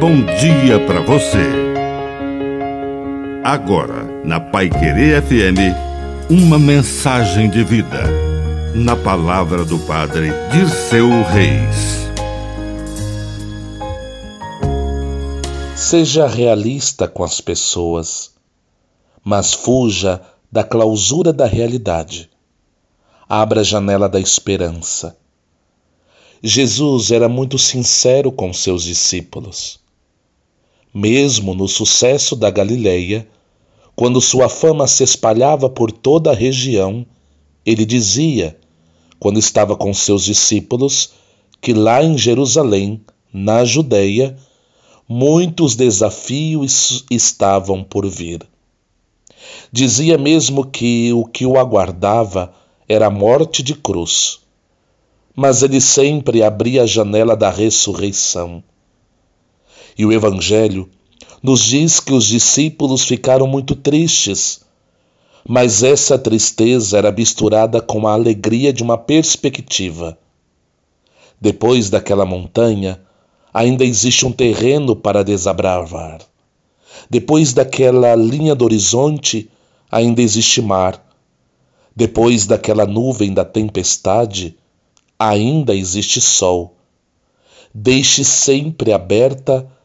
bom dia para você. Agora, na Pai Querer FM, uma mensagem de vida. Na palavra do Padre de seu Reis. Seja realista com as pessoas, mas fuja da clausura da realidade. Abra a janela da esperança. Jesus era muito sincero com seus discípulos. Mesmo no sucesso da Galileia, quando sua fama se espalhava por toda a região, ele dizia, quando estava com seus discípulos, que lá em Jerusalém, na Judéia, muitos desafios estavam por vir. Dizia mesmo que o que o aguardava era a morte de cruz. Mas ele sempre abria a janela da ressurreição e o Evangelho nos diz que os discípulos ficaram muito tristes, mas essa tristeza era misturada com a alegria de uma perspectiva. Depois daquela montanha, ainda existe um terreno para desabravar. Depois daquela linha do horizonte, ainda existe mar. Depois daquela nuvem da tempestade, ainda existe sol. Deixe sempre aberta